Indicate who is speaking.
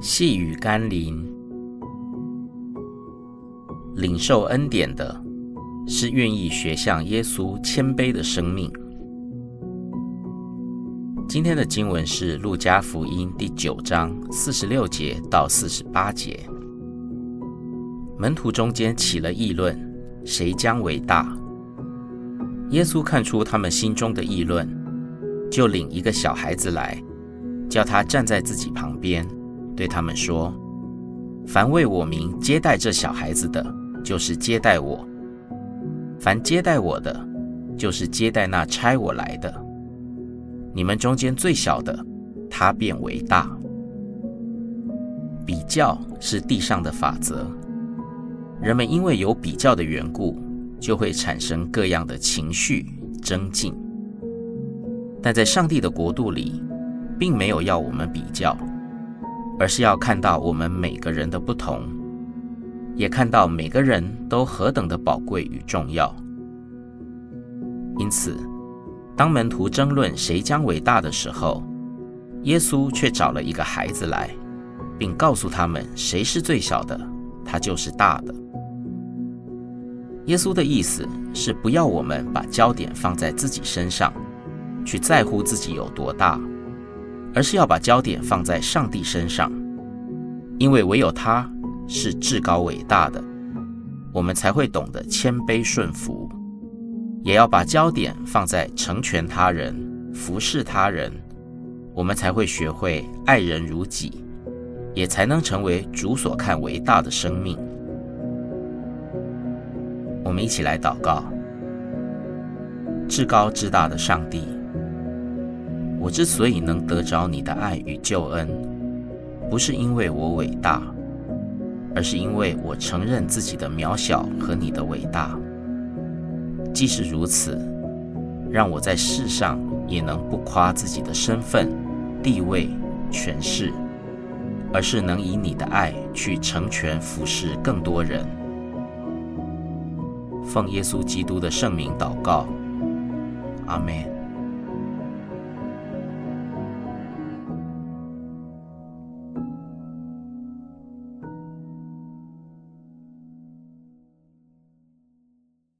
Speaker 1: 细雨甘霖，领受恩典的是愿意学像耶稣谦卑的生命。今天的经文是《路加福音》第九章四十六节到四十八节。门徒中间起了议论，谁将为大？耶稣看出他们心中的议论，就领一个小孩子来，叫他站在自己旁边。对他们说：“凡为我名接待这小孩子的，就是接待我；凡接待我的，就是接待那差我来的。你们中间最小的，他便为大。比较是地上的法则，人们因为有比较的缘故，就会产生各样的情绪争竞。但在上帝的国度里，并没有要我们比较。”而是要看到我们每个人的不同，也看到每个人都何等的宝贵与重要。因此，当门徒争论谁将为大的时候，耶稣却找了一个孩子来，并告诉他们谁是最小的，他就是大的。耶稣的意思是不要我们把焦点放在自己身上，去在乎自己有多大。而是要把焦点放在上帝身上，因为唯有他是至高伟大的，我们才会懂得谦卑顺服；也要把焦点放在成全他人、服侍他人，我们才会学会爱人如己，也才能成为主所看为大的生命。我们一起来祷告：至高至大的上帝。我之所以能得着你的爱与救恩，不是因为我伟大，而是因为我承认自己的渺小和你的伟大。既是如此，让我在世上也能不夸自己的身份、地位、权势，而是能以你的爱去成全服侍更多人。奉耶稣基督的圣名祷告，阿门。